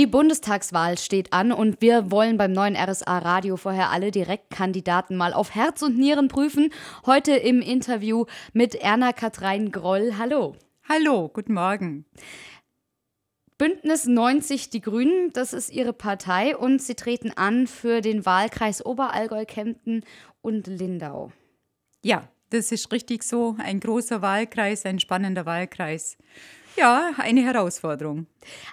Die Bundestagswahl steht an und wir wollen beim neuen RSA Radio vorher alle Direktkandidaten mal auf Herz und Nieren prüfen. Heute im Interview mit Erna Katrein Groll. Hallo. Hallo, guten Morgen. Bündnis 90 Die Grünen, das ist ihre Partei und sie treten an für den Wahlkreis Oberallgäu, Kempten und Lindau. Ja, das ist richtig so. Ein großer Wahlkreis, ein spannender Wahlkreis. Ja, eine Herausforderung.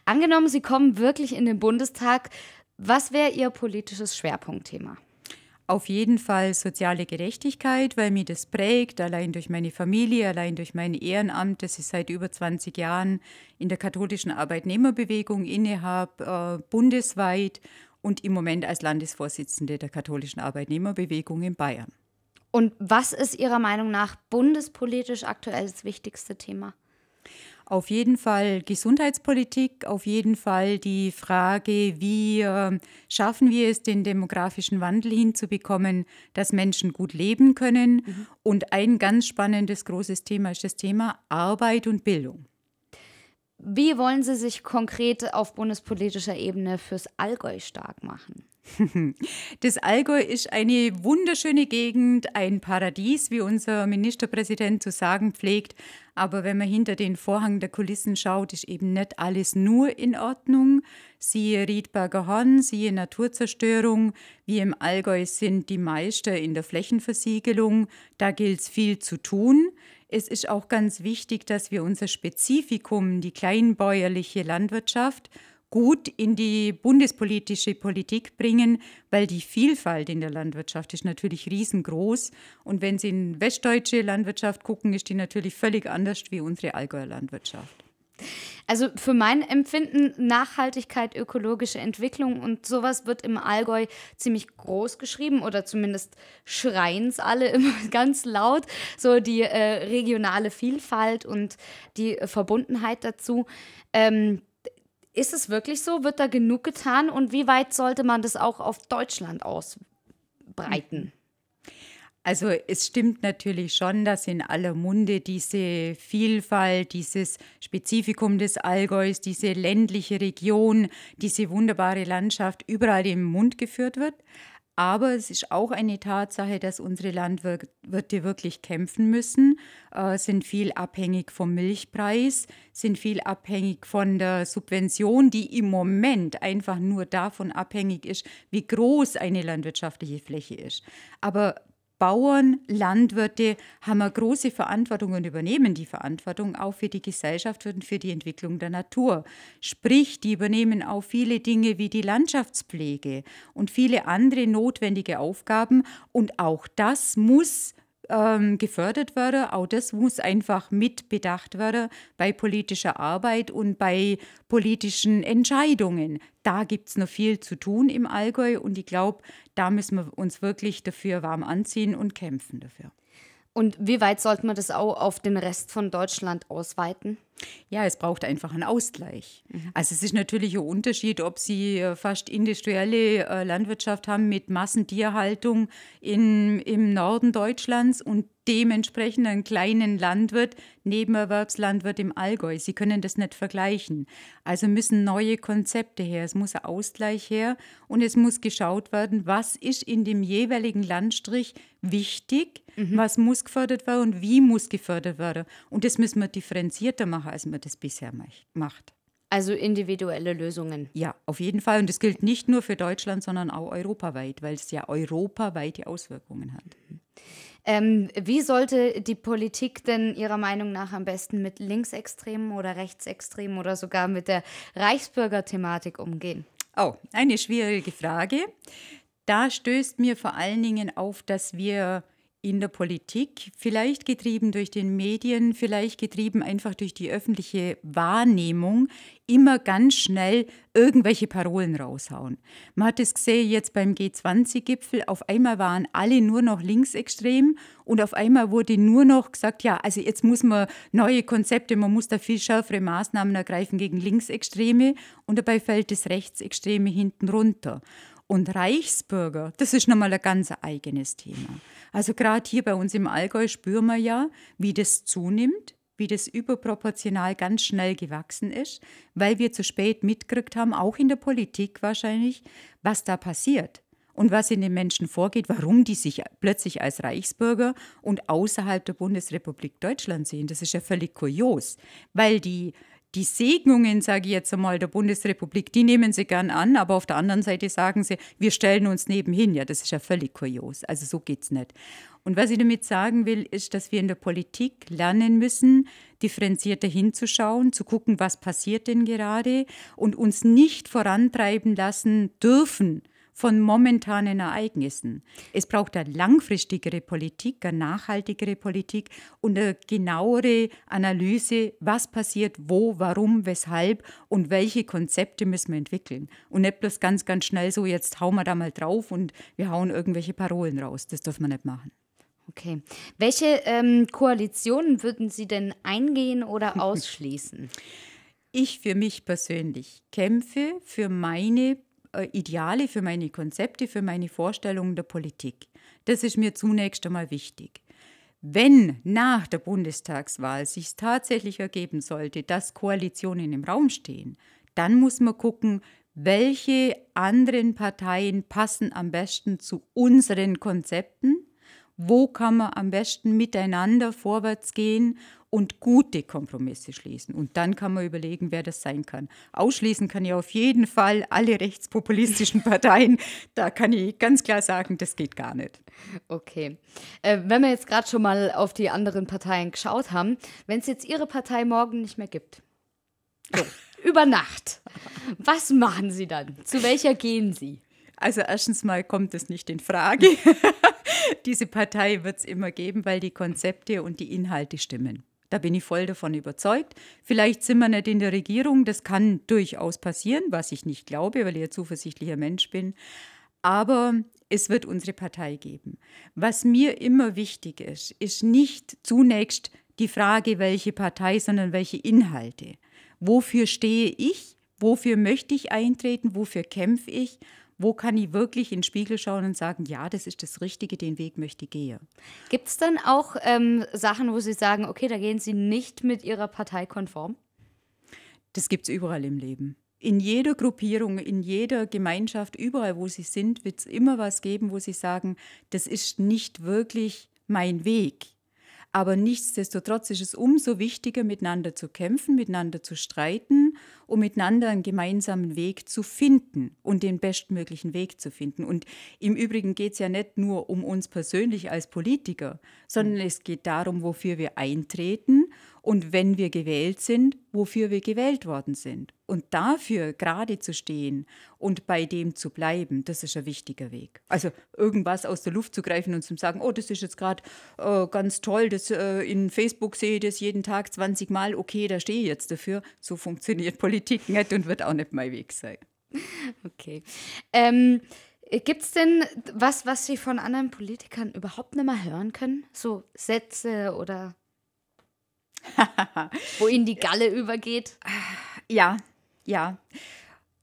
Angenommen, Sie kommen wirklich in den Bundestag, was wäre Ihr politisches Schwerpunktthema? Auf jeden Fall soziale Gerechtigkeit, weil mir das prägt, allein durch meine Familie, allein durch mein Ehrenamt, das ich seit über 20 Jahren in der katholischen Arbeitnehmerbewegung innehabe, äh, bundesweit und im Moment als Landesvorsitzende der katholischen Arbeitnehmerbewegung in Bayern. Und was ist Ihrer Meinung nach bundespolitisch aktuell das wichtigste Thema? Auf jeden Fall Gesundheitspolitik, auf jeden Fall die Frage, wie äh, schaffen wir es, den demografischen Wandel hinzubekommen, dass Menschen gut leben können. Mhm. Und ein ganz spannendes, großes Thema ist das Thema Arbeit und Bildung. Wie wollen Sie sich konkret auf bundespolitischer Ebene fürs Allgäu stark machen? Das Allgäu ist eine wunderschöne Gegend, ein Paradies, wie unser Ministerpräsident zu sagen pflegt. Aber wenn man hinter den Vorhang der Kulissen schaut, ist eben nicht alles nur in Ordnung. Siehe Riedberger Horn, siehe Naturzerstörung. Wir im Allgäu sind die Meister in der Flächenversiegelung. Da gilt es viel zu tun. Es ist auch ganz wichtig, dass wir unser Spezifikum, die kleinbäuerliche Landwirtschaft, gut in die bundespolitische Politik bringen, weil die Vielfalt in der Landwirtschaft ist natürlich riesengroß. Und wenn Sie in westdeutsche Landwirtschaft gucken, ist die natürlich völlig anders wie unsere Allgäuer Landwirtschaft. Also für mein Empfinden Nachhaltigkeit, ökologische Entwicklung und sowas wird im Allgäu ziemlich groß geschrieben oder zumindest schreien es alle immer ganz laut. So die äh, regionale Vielfalt und die Verbundenheit dazu. Ähm, ist es wirklich so? Wird da genug getan? Und wie weit sollte man das auch auf Deutschland ausbreiten? Also es stimmt natürlich schon, dass in aller Munde diese Vielfalt, dieses Spezifikum des Allgäus, diese ländliche Region, diese wunderbare Landschaft überall im Mund geführt wird. Aber es ist auch eine Tatsache, dass unsere Landwirte wirklich kämpfen müssen, äh, sind viel abhängig vom Milchpreis, sind viel abhängig von der Subvention, die im Moment einfach nur davon abhängig ist, wie groß eine landwirtschaftliche Fläche ist. Aber Bauern, Landwirte haben eine große Verantwortung und übernehmen die Verantwortung auch für die Gesellschaft und für die Entwicklung der Natur. Sprich, die übernehmen auch viele Dinge wie die Landschaftspflege und viele andere notwendige Aufgaben. Und auch das muss ähm, gefördert werden. Auch das muss einfach mit bedacht werden bei politischer Arbeit und bei politischen Entscheidungen. Da gibt es noch viel zu tun im Allgäu und ich glaube, da müssen wir uns wirklich dafür warm anziehen und kämpfen dafür. Und wie weit sollte man das auch auf den Rest von Deutschland ausweiten? Ja, es braucht einfach einen Ausgleich. Mhm. Also es ist natürlich ein Unterschied, ob Sie äh, fast industrielle äh, Landwirtschaft haben mit Massentierhaltung in, im Norden Deutschlands und dementsprechend einen kleinen Landwirt, Nebenerwerbslandwirt im Allgäu. Sie können das nicht vergleichen. Also müssen neue Konzepte her. Es muss ein Ausgleich her und es muss geschaut werden, was ist in dem jeweiligen Landstrich wichtig, mhm. was muss gefördert werden und wie muss gefördert werden. Und das müssen wir differenzierter machen einfacher, als man das bisher macht. Also individuelle Lösungen. Ja, auf jeden Fall. Und das gilt nicht nur für Deutschland, sondern auch europaweit, weil es ja europaweite Auswirkungen hat. Ähm, wie sollte die Politik denn Ihrer Meinung nach am besten mit Linksextremen oder Rechtsextremen oder sogar mit der Reichsbürger-Thematik umgehen? Oh, eine schwierige Frage. Da stößt mir vor allen Dingen auf, dass wir in der Politik, vielleicht getrieben durch den Medien, vielleicht getrieben einfach durch die öffentliche Wahrnehmung, immer ganz schnell irgendwelche Parolen raushauen. Man hat es gesehen jetzt beim G20-Gipfel, auf einmal waren alle nur noch linksextrem und auf einmal wurde nur noch gesagt, ja, also jetzt muss man neue Konzepte, man muss da viel schärfere Maßnahmen ergreifen gegen Linksextreme und dabei fällt das Rechtsextreme hinten runter. Und Reichsbürger, das ist nochmal ein ganz eigenes Thema. Also gerade hier bei uns im Allgäu spüren wir ja, wie das zunimmt, wie das überproportional ganz schnell gewachsen ist, weil wir zu spät mitgekriegt haben, auch in der Politik wahrscheinlich, was da passiert und was in den Menschen vorgeht, warum die sich plötzlich als Reichsbürger und außerhalb der Bundesrepublik Deutschland sehen. Das ist ja völlig kurios, weil die die Segnungen, sage ich jetzt einmal, der Bundesrepublik, die nehmen sie gern an, aber auf der anderen Seite sagen sie, wir stellen uns nebenhin. Ja, das ist ja völlig kurios. Also so geht es nicht. Und was ich damit sagen will, ist, dass wir in der Politik lernen müssen, differenzierter hinzuschauen, zu gucken, was passiert denn gerade und uns nicht vorantreiben lassen dürfen von momentanen Ereignissen. Es braucht eine langfristigere Politik, eine nachhaltigere Politik und eine genauere Analyse, was passiert, wo, warum, weshalb und welche Konzepte müssen wir entwickeln. Und nicht bloß ganz, ganz schnell so, jetzt hauen wir da mal drauf und wir hauen irgendwelche Parolen raus. Das dürfen wir nicht machen. Okay. Welche ähm, Koalitionen würden Sie denn eingehen oder ausschließen? Ich für mich persönlich kämpfe für meine Ideale, für meine Konzepte, für meine Vorstellungen der Politik. Das ist mir zunächst einmal wichtig. Wenn nach der Bundestagswahl sich tatsächlich ergeben sollte, dass Koalitionen im Raum stehen, dann muss man gucken, welche anderen Parteien passen am besten zu unseren Konzepten, wo kann man am besten miteinander vorwärts gehen und gute Kompromisse schließen. Und dann kann man überlegen, wer das sein kann. Ausschließen kann ich auf jeden Fall alle rechtspopulistischen Parteien. Da kann ich ganz klar sagen, das geht gar nicht. Okay. Äh, wenn wir jetzt gerade schon mal auf die anderen Parteien geschaut haben, wenn es jetzt Ihre Partei morgen nicht mehr gibt, so, über Nacht, was machen Sie dann? Zu welcher gehen Sie? Also erstens mal kommt es nicht in Frage. Diese Partei wird es immer geben, weil die Konzepte und die Inhalte stimmen. Da bin ich voll davon überzeugt. Vielleicht sind wir nicht in der Regierung, das kann durchaus passieren, was ich nicht glaube, weil ich ein zuversichtlicher Mensch bin. Aber es wird unsere Partei geben. Was mir immer wichtig ist, ist nicht zunächst die Frage, welche Partei, sondern welche Inhalte. Wofür stehe ich? Wofür möchte ich eintreten? Wofür kämpfe ich? Wo kann ich wirklich in den Spiegel schauen und sagen, ja, das ist das Richtige, den Weg möchte ich gehen. Gibt es dann auch ähm, Sachen, wo Sie sagen, okay, da gehen Sie nicht mit Ihrer Partei konform? Das gibt es überall im Leben. In jeder Gruppierung, in jeder Gemeinschaft, überall, wo Sie sind, wird es immer was geben, wo Sie sagen, das ist nicht wirklich mein Weg. Aber nichtsdestotrotz ist es umso wichtiger, miteinander zu kämpfen, miteinander zu streiten, um miteinander einen gemeinsamen Weg zu finden und den bestmöglichen Weg zu finden. Und im Übrigen geht es ja nicht nur um uns persönlich als Politiker, sondern es geht darum, wofür wir eintreten und wenn wir gewählt sind, wofür wir gewählt worden sind. Und dafür gerade zu stehen und bei dem zu bleiben, das ist ein wichtiger Weg. Also irgendwas aus der Luft zu greifen und zu sagen, oh, das ist jetzt gerade äh, ganz toll, das, äh, in Facebook sehe ich das jeden Tag 20 Mal, okay, da stehe ich jetzt dafür. So funktioniert Politik nicht und wird auch nicht mein Weg sein. Okay. Ähm, Gibt es denn was, was Sie von anderen Politikern überhaupt nicht mehr hören können? So Sätze oder Wo ihnen die Galle übergeht? Ja, ja.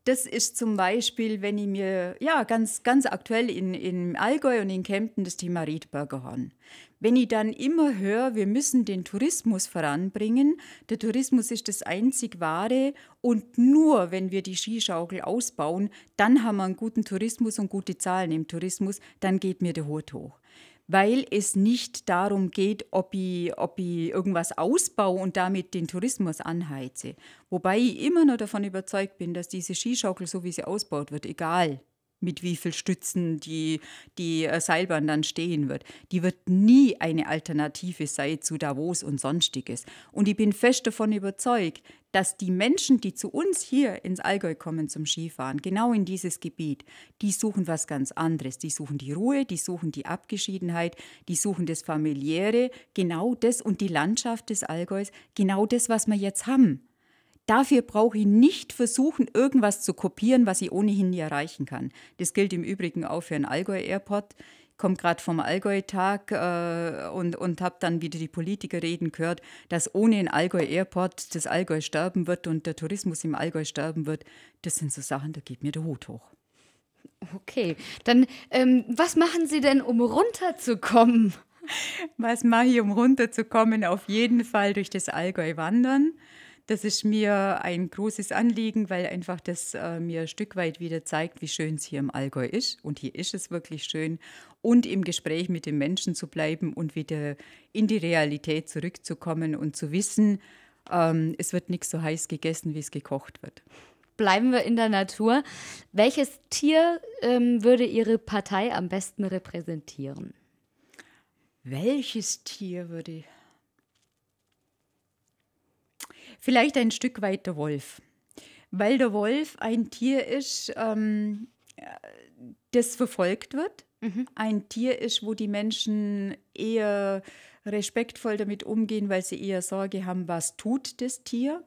Das ist zum Beispiel, wenn ich mir, ja, ganz, ganz aktuell in, in Allgäu und in Kempten das Thema Riedberger Horn. Wenn ich dann immer höre, wir müssen den Tourismus voranbringen, der Tourismus ist das einzig wahre und nur wenn wir die Skischaukel ausbauen, dann haben wir einen guten Tourismus und gute Zahlen im Tourismus, dann geht mir der Hut hoch weil es nicht darum geht, ob ich, ob ich irgendwas ausbaue und damit den Tourismus anheize. Wobei ich immer noch davon überzeugt bin, dass diese Skischaukel, so wie sie ausbaut wird, egal mit wie viel Stützen die, die äh, Seilbahn dann stehen wird. Die wird nie eine Alternative sein zu Davos und sonstiges. Und ich bin fest davon überzeugt, dass die Menschen, die zu uns hier ins Allgäu kommen zum Skifahren, genau in dieses Gebiet, die suchen was ganz anderes. Die suchen die Ruhe, die suchen die Abgeschiedenheit, die suchen das Familiäre, genau das und die Landschaft des Allgäus, genau das, was wir jetzt haben. Dafür brauche ich nicht versuchen, irgendwas zu kopieren, was ich ohnehin nie erreichen kann. Das gilt im Übrigen auch für einen Allgäu-Airport. Ich komme gerade vom Allgäu-Tag äh, und, und habe dann wieder die Politiker reden gehört, dass ohne einen Allgäu-Airport das Allgäu sterben wird und der Tourismus im Allgäu sterben wird. Das sind so Sachen, da geht mir der Hut hoch. Okay, dann ähm, was machen Sie denn, um runterzukommen? Was mache ich, um runterzukommen? Auf jeden Fall durch das Allgäu wandern. Das ist mir ein großes Anliegen, weil einfach das äh, mir ein Stück weit wieder zeigt, wie schön es hier im Allgäu ist. Und hier ist es wirklich schön. Und im Gespräch mit den Menschen zu bleiben und wieder in die Realität zurückzukommen und zu wissen, ähm, es wird nichts so heiß gegessen, wie es gekocht wird. Bleiben wir in der Natur. Welches Tier ähm, würde Ihre Partei am besten repräsentieren? Welches Tier würde Vielleicht ein Stück weit der Wolf. Weil der Wolf ein Tier ist, ähm, das verfolgt wird. Mhm. Ein Tier ist, wo die Menschen eher respektvoll damit umgehen, weil sie eher Sorge haben, was tut das Tier.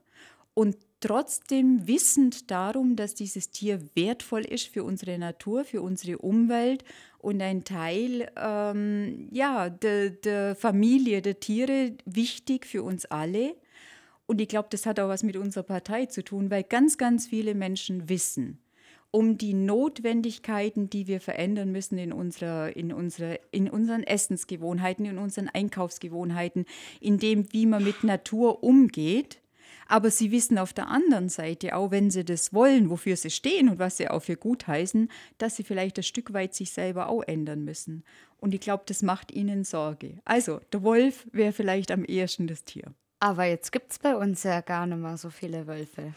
Und trotzdem wissend darum, dass dieses Tier wertvoll ist für unsere Natur, für unsere Umwelt und ein Teil ähm, ja, der, der Familie der Tiere wichtig für uns alle. Und ich glaube, das hat auch was mit unserer Partei zu tun, weil ganz, ganz viele Menschen wissen um die Notwendigkeiten, die wir verändern müssen in, unserer, in, unserer, in unseren Essensgewohnheiten, in unseren Einkaufsgewohnheiten, in dem, wie man mit Natur umgeht. Aber sie wissen auf der anderen Seite, auch wenn sie das wollen, wofür sie stehen und was sie auch für gut heißen, dass sie vielleicht ein Stück weit sich selber auch ändern müssen. Und ich glaube, das macht ihnen Sorge. Also, der Wolf wäre vielleicht am ehesten das Tier. Aber jetzt gibt es bei uns ja gar nicht mehr so viele Wölfe.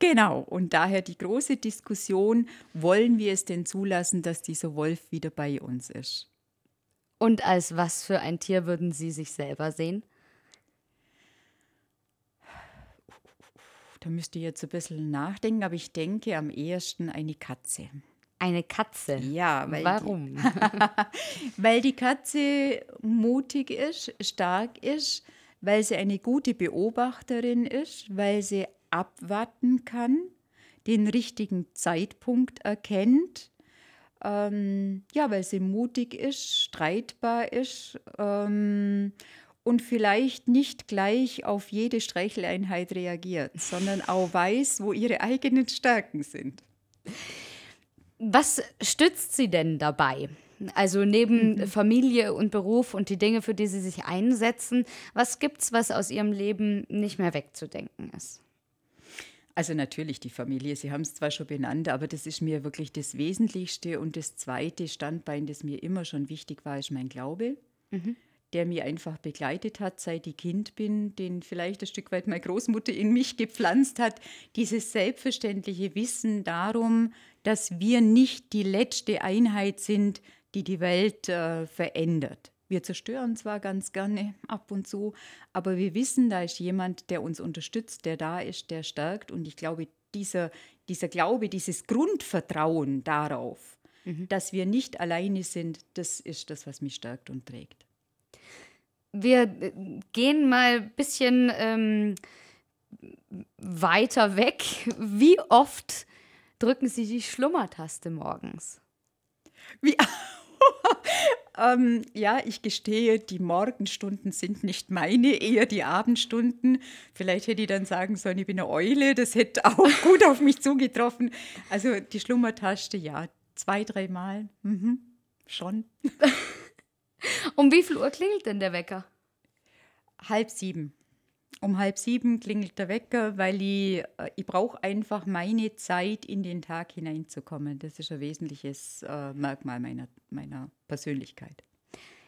Genau, und daher die große Diskussion, wollen wir es denn zulassen, dass dieser Wolf wieder bei uns ist? Und als was für ein Tier würden Sie sich selber sehen? Da müsste ich jetzt ein bisschen nachdenken, aber ich denke am ehesten eine Katze. Eine Katze? Ja, weil warum? Die, weil die Katze mutig ist, stark ist, weil sie eine gute Beobachterin ist, weil sie abwarten kann, den richtigen Zeitpunkt erkennt, ähm, ja, weil sie mutig ist, streitbar ist ähm, und vielleicht nicht gleich auf jede Streicheleinheit reagiert, sondern auch weiß, wo ihre eigenen Stärken sind. Was stützt sie denn dabei? Also neben mhm. Familie und Beruf und die Dinge, für die sie sich einsetzen, was gibt's, was aus ihrem Leben nicht mehr wegzudenken ist? Also natürlich die Familie, Sie haben es zwar schon benannt, aber das ist mir wirklich das Wesentlichste. Und das zweite Standbein, das mir immer schon wichtig war, ist mein Glaube, mhm. der mir einfach begleitet hat, seit ich Kind bin, den vielleicht ein Stück weit meine Großmutter in mich gepflanzt hat. Dieses selbstverständliche Wissen darum, dass wir nicht die letzte Einheit sind, die die Welt äh, verändert. Wir zerstören zwar ganz gerne ab und zu, aber wir wissen, da ist jemand, der uns unterstützt, der da ist, der stärkt. Und ich glaube, dieser, dieser Glaube, dieses Grundvertrauen darauf, mhm. dass wir nicht alleine sind, das ist das, was mich stärkt und trägt. Wir äh, gehen mal ein bisschen ähm, weiter weg. Wie oft drücken Sie die Schlummertaste morgens? Wie? ähm, ja, ich gestehe, die Morgenstunden sind nicht meine, eher die Abendstunden. Vielleicht hätte ich dann sagen sollen, ich bin eine Eule, das hätte auch gut auf mich zugetroffen. Also die Schlummertaste, ja, zwei, dreimal, mhm, schon. um wie viel Uhr klingelt denn der Wecker? Halb sieben. Um halb sieben klingelt der Wecker, weil ich, äh, ich brauche einfach meine Zeit, in den Tag hineinzukommen. Das ist ein wesentliches äh, Merkmal meiner, meiner Persönlichkeit.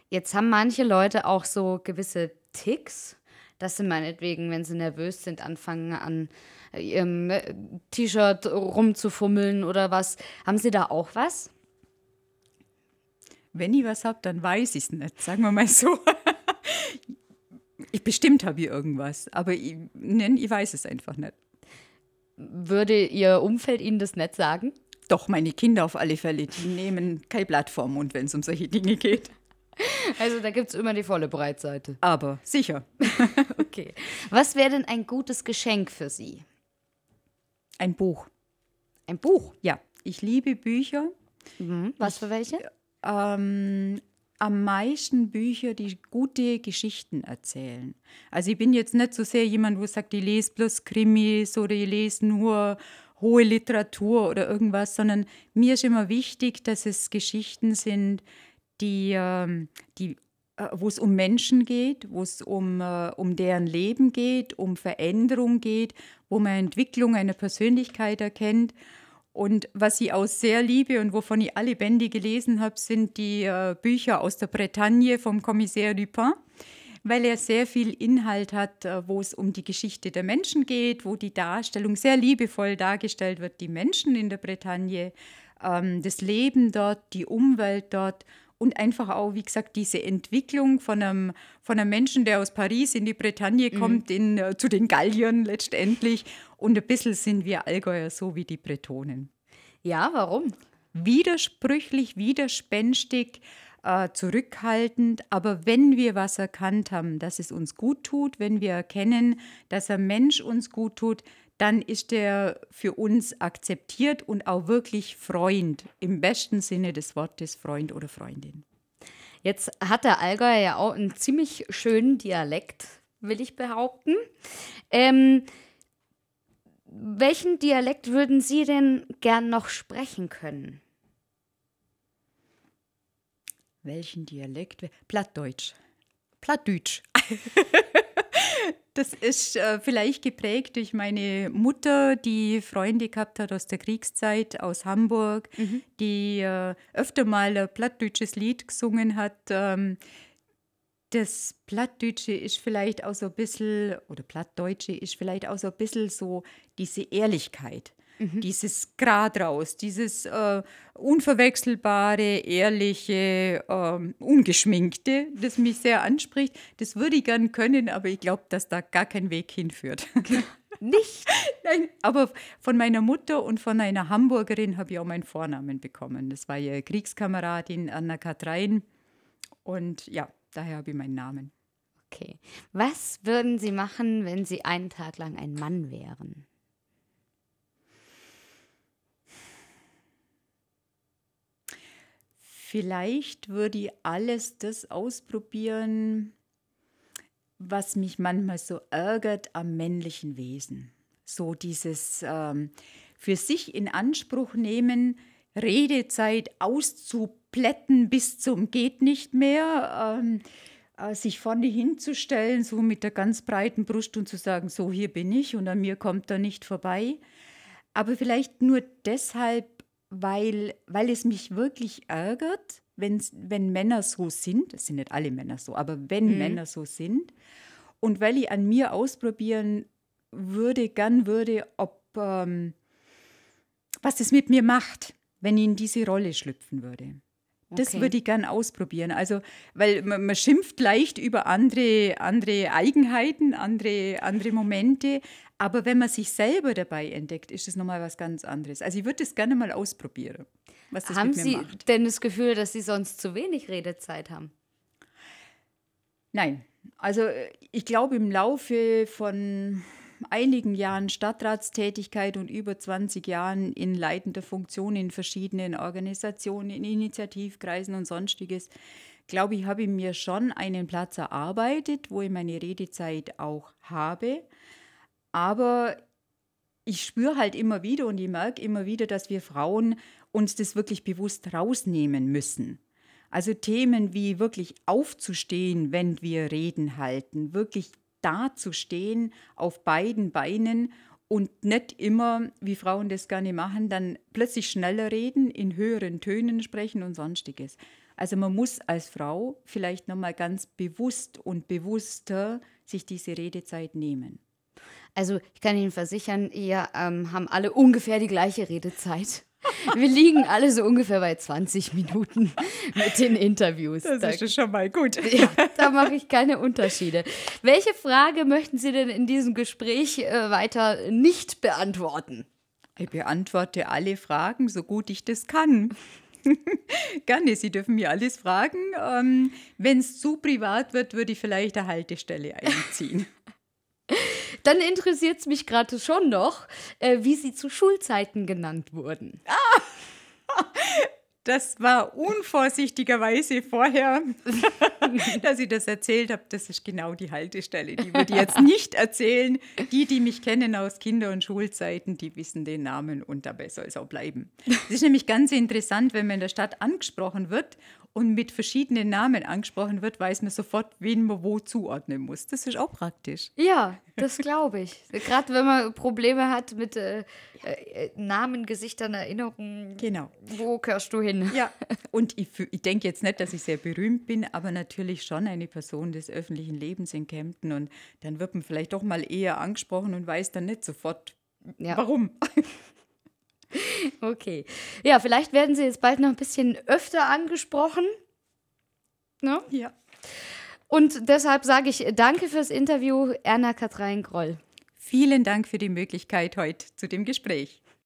Jetzt haben manche Leute auch so gewisse Ticks, dass sie meinetwegen, wenn sie nervös sind, anfangen an ihrem äh, T-Shirt rumzufummeln oder was. Haben Sie da auch was? Wenn ich was habe, dann weiß ich es nicht, sagen wir mal so. Ich bestimmt habe ich irgendwas, aber ich, nein, ich weiß es einfach nicht. Würde Ihr Umfeld Ihnen das nicht sagen? Doch, meine Kinder auf alle Fälle, die nehmen kein Blatt vorm Mund, wenn es um solche Dinge geht. Also da gibt es immer die volle Breitseite. Aber sicher. okay. Was wäre denn ein gutes Geschenk für Sie? Ein Buch. Ein Buch? Ja, ich liebe Bücher. Mhm. Was für welche? Ähm, am meisten Bücher, die gute Geschichten erzählen. Also ich bin jetzt nicht so sehr jemand, wo sagt, ich lese bloß Krimis oder ich lese nur hohe Literatur oder irgendwas, sondern mir ist immer wichtig, dass es Geschichten sind, die, ähm, die äh, wo es um Menschen geht, wo es um, äh, um deren Leben geht, um Veränderung geht, wo man Entwicklung einer Persönlichkeit erkennt. Und was ich auch sehr liebe und wovon ich alle Bände gelesen habe, sind die äh, Bücher aus der Bretagne vom Kommissär Dupin, weil er sehr viel Inhalt hat, äh, wo es um die Geschichte der Menschen geht, wo die Darstellung sehr liebevoll dargestellt wird, die Menschen in der Bretagne, ähm, das Leben dort, die Umwelt dort und einfach auch, wie gesagt, diese Entwicklung von einem, von einem Menschen, der aus Paris in die Bretagne mhm. kommt, in, äh, zu den Galliern letztendlich. Und ein bisschen sind wir Allgäuer so wie die Bretonen. Ja, warum? Widersprüchlich, widerspenstig, äh, zurückhaltend. Aber wenn wir was erkannt haben, dass es uns gut tut, wenn wir erkennen, dass ein Mensch uns gut tut, dann ist er für uns akzeptiert und auch wirklich Freund, im besten Sinne des Wortes Freund oder Freundin. Jetzt hat der Allgäuer ja auch einen ziemlich schönen Dialekt, will ich behaupten. Ähm, welchen Dialekt würden Sie denn gern noch sprechen können? Welchen Dialekt? Plattdeutsch. Plattdeutsch. Das ist äh, vielleicht geprägt durch meine Mutter, die Freunde gehabt hat aus der Kriegszeit aus Hamburg, mhm. die äh, öfter mal ein plattdeutsches Lied gesungen hat. Ähm, das Plattdeutsche ist vielleicht auch so ein bisschen, oder Plattdeutsche ist vielleicht auch so ein bisschen so diese Ehrlichkeit. Mhm. Dieses Grad raus, dieses äh, unverwechselbare, ehrliche, äh, ungeschminkte, das mich sehr anspricht. Das würde ich gern können, aber ich glaube, dass da gar kein Weg hinführt. Nicht? Nein, aber von meiner Mutter und von einer Hamburgerin habe ich auch meinen Vornamen bekommen. Das war ihre Kriegskameradin Anna-Kathrein. Und ja, daher habe ich meinen Namen. Okay. Was würden Sie machen, wenn Sie einen Tag lang ein Mann wären? Vielleicht würde ich alles das ausprobieren, was mich manchmal so ärgert am männlichen Wesen. So dieses ähm, für sich in Anspruch nehmen, Redezeit auszuplätten bis zum geht nicht mehr, ähm, äh, sich vorne hinzustellen, so mit der ganz breiten Brust und zu sagen, so hier bin ich und an mir kommt er nicht vorbei. Aber vielleicht nur deshalb, weil, weil es mich wirklich ärgert, wenn Männer so sind, es sind nicht alle Männer so, aber wenn mhm. Männer so sind, und weil ich an mir ausprobieren würde, gern würde, ob ähm, was es mit mir macht, wenn ich in diese Rolle schlüpfen würde. Das okay. würde ich gern ausprobieren. Also, weil man, man, schimpft leicht über andere, andere Eigenheiten, andere, andere Momente, aber wenn man sich selber dabei entdeckt, ist es nochmal was ganz anderes. Also ich würde das gerne mal ausprobieren, was das haben mit mir Sie macht. denn das Gefühl, dass Sie sonst zu wenig Redezeit haben? Nein. Also ich glaube, im Laufe von einigen Jahren Stadtratstätigkeit und über 20 Jahren in leitender Funktion in verschiedenen Organisationen, in Initiativkreisen und sonstiges, glaube ich, habe ich mir schon einen Platz erarbeitet, wo ich meine Redezeit auch habe. Aber ich spüre halt immer wieder und ich merke immer wieder, dass wir Frauen uns das wirklich bewusst rausnehmen müssen. Also Themen wie wirklich aufzustehen, wenn wir Reden halten, wirklich dazustehen auf beiden Beinen und nicht immer, wie Frauen das gerne machen, dann plötzlich schneller reden, in höheren Tönen sprechen und sonstiges. Also man muss als Frau vielleicht nochmal ganz bewusst und bewusster sich diese Redezeit nehmen. Also ich kann Ihnen versichern, wir ähm, haben alle ungefähr die gleiche Redezeit. Wir liegen alle so ungefähr bei 20 Minuten mit den Interviews. Das da, ist schon mal gut. Ja, da mache ich keine Unterschiede. Welche Frage möchten Sie denn in diesem Gespräch äh, weiter nicht beantworten? Ich beantworte alle Fragen, so gut ich das kann. Gerne, Sie dürfen mir alles fragen. Ähm, Wenn es zu privat wird, würde ich vielleicht eine Haltestelle einziehen. Dann interessiert es mich gerade schon noch, äh, wie sie zu Schulzeiten genannt wurden. Ah, Das war unvorsichtigerweise vorher, dass ich das erzählt habe. Das ist genau die Haltestelle. Die würde ich jetzt nicht erzählen. Die, die mich kennen aus Kinder- und Schulzeiten, die wissen den Namen und dabei soll es auch bleiben. Es ist nämlich ganz interessant, wenn man in der Stadt angesprochen wird und mit verschiedenen Namen angesprochen wird, weiß man sofort, wen man wo zuordnen muss. Das ist auch praktisch. Ja, das glaube ich. Gerade wenn man Probleme hat mit äh, äh, Namen, Gesichtern, Erinnerungen. Genau. Wo gehörst du hin? Ja, und ich, ich denke jetzt nicht, dass ich sehr berühmt bin, aber natürlich schon eine Person des öffentlichen Lebens in Kempten. Und dann wird man vielleicht doch mal eher angesprochen und weiß dann nicht sofort, ja. warum. Okay. Ja, vielleicht werden Sie jetzt bald noch ein bisschen öfter angesprochen. Ne? Ja. Und deshalb sage ich danke fürs Interview, Erna Kathrein Groll. Vielen Dank für die Möglichkeit heute zu dem Gespräch.